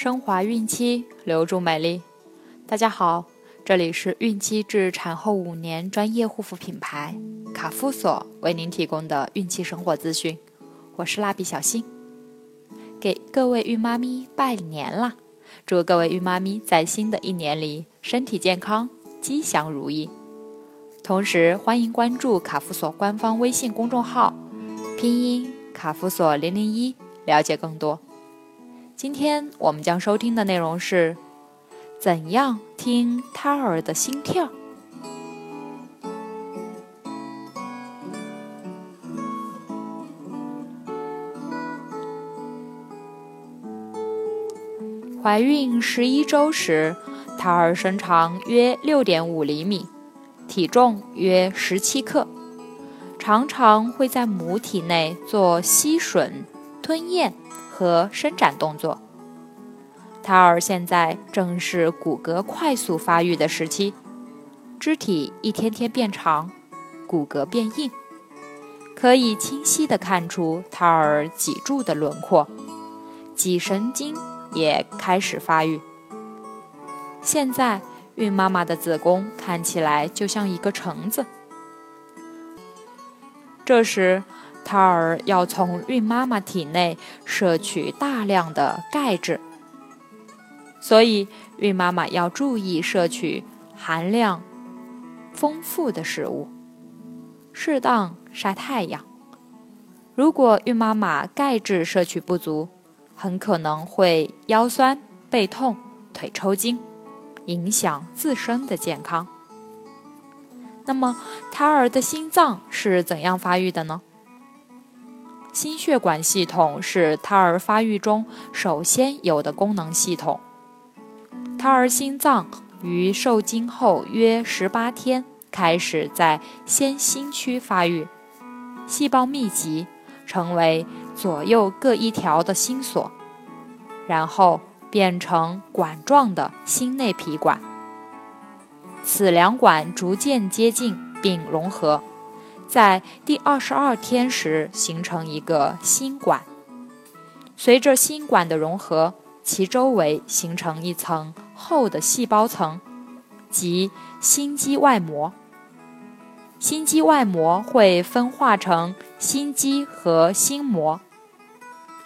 升华孕期，留住美丽。大家好，这里是孕期至产后五年专业护肤品牌卡夫索为您提供的孕期生活资讯。我是蜡笔小新，给各位孕妈咪拜年啦！祝各位孕妈咪在新的一年里身体健康，吉祥如意。同时，欢迎关注卡夫索官方微信公众号，拼音卡夫索零零一，了解更多。今天我们将收听的内容是：怎样听胎儿的心跳？怀孕十一周时，胎儿身长约六点五厘米，体重约十七克，常常会在母体内做吸吮、吞咽。和伸展动作。胎儿现在正是骨骼快速发育的时期，肢体一天天变长，骨骼变硬，可以清晰地看出胎儿脊柱的轮廓，脊神经也开始发育。现在，孕妈妈的子宫看起来就像一个橙子。这时，胎儿要从孕妈妈体内摄取大量的钙质，所以孕妈妈要注意摄取含量丰富的食物，适当晒太阳。如果孕妈妈钙质摄取不足，很可能会腰酸背痛、腿抽筋，影响自身的健康。那么，胎儿的心脏是怎样发育的呢？心血管系统是胎儿发育中首先有的功能系统。胎儿心脏于受精后约十八天开始在先心区发育，细胞密集，成为左右各一条的心锁，然后变成管状的心内皮管。此两管逐渐接近并融合。在第二十二天时形成一个心管，随着心管的融合，其周围形成一层厚的细胞层，即心肌外膜。心肌外膜会分化成心肌和心膜，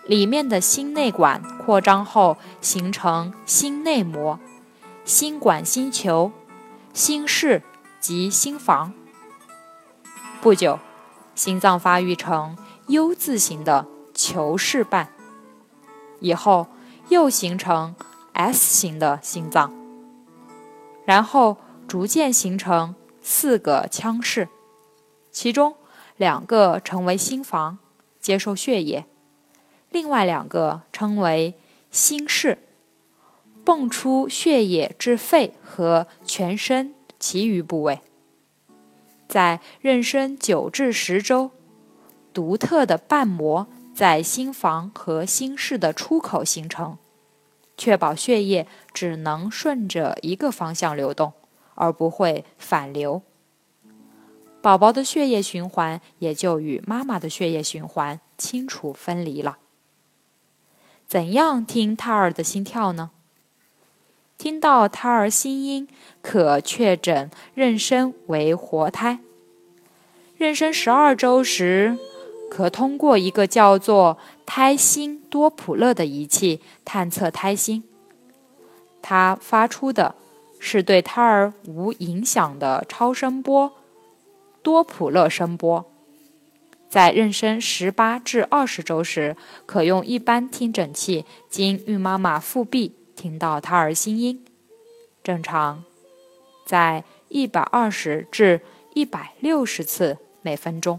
里面的心内管扩张后形成心内膜、心管、心球、心室及心房。不久，心脏发育成 U 字形的球式瓣，以后又形成 S 型的心脏，然后逐渐形成四个腔室，其中两个成为心房，接受血液；另外两个称为心室，泵出血液至肺和全身其余部位。在妊娠九至十周，独特的瓣膜在心房和心室的出口形成，确保血液只能顺着一个方向流动，而不会反流。宝宝的血液循环也就与妈妈的血液循环清楚分离了。怎样听胎儿的心跳呢？听到胎儿心音，可确诊妊娠为活胎。妊娠十二周时，可通过一个叫做胎心多普勒的仪器探测胎心。它发出的是对胎儿无影响的超声波多普勒声波。在妊娠十八至二十周时，可用一般听诊器经孕妈妈腹壁听到胎儿心音，正常在一百二十至一百六十次。每分钟，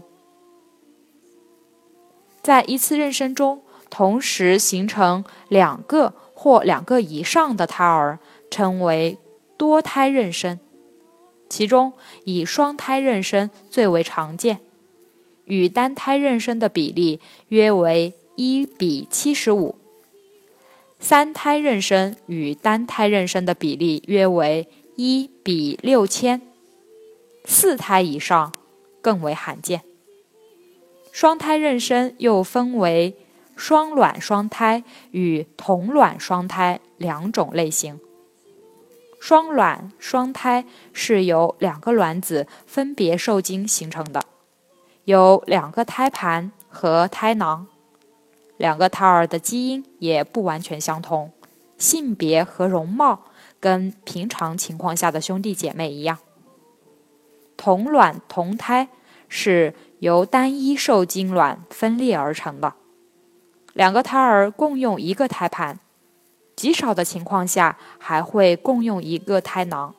在一次妊娠中同时形成两个或两个以上的胎儿，称为多胎妊娠。其中以双胎妊娠最为常见，与单胎妊娠的比例约为一比七十五。三胎妊娠与单胎妊娠的比例约为一比六千。四胎以上。更为罕见。双胎妊娠又分为双卵双胎与同卵双胎两种类型。双卵双胎是由两个卵子分别受精形成的，有两个胎盘和胎囊，两个胎儿的基因也不完全相同，性别和容貌跟平常情况下的兄弟姐妹一样。同卵同胎是由单一受精卵分裂而成的，两个胎儿共用一个胎盘，极少的情况下还会共用一个胎囊。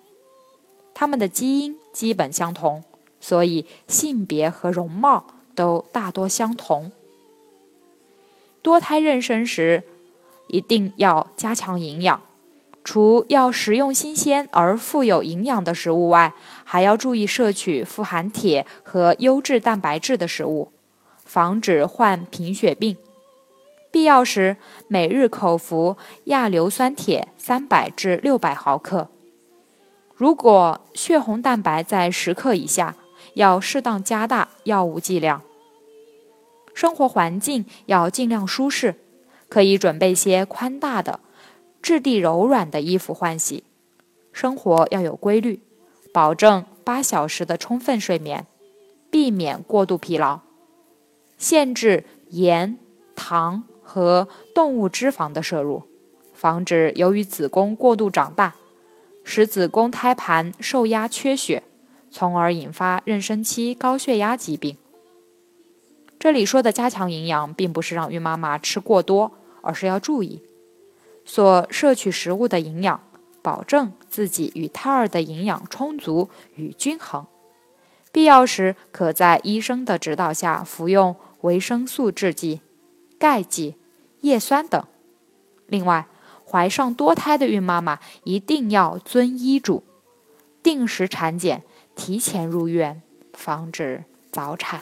它们的基因基本相同，所以性别和容貌都大多相同。多胎妊娠时，一定要加强营养。除要食用新鲜而富有营养的食物外，还要注意摄取富含铁和优质蛋白质的食物，防止患贫血病。必要时每日口服亚硫酸铁三百至六百毫克。如果血红蛋白在十克以下，要适当加大药物剂量。生活环境要尽量舒适，可以准备些宽大的。质地柔软的衣服换洗，生活要有规律，保证八小时的充分睡眠，避免过度疲劳，限制盐、糖和动物脂肪的摄入，防止由于子宫过度长大，使子宫胎盘受压缺血，从而引发妊娠期高血压疾病。这里说的加强营养，并不是让孕妈妈吃过多，而是要注意。所摄取食物的营养，保证自己与胎儿的营养充足与均衡。必要时，可在医生的指导下服用维生素制剂、钙剂、叶酸等。另外，怀上多胎的孕妈妈一定要遵医嘱，定时产检，提前入院，防止早产。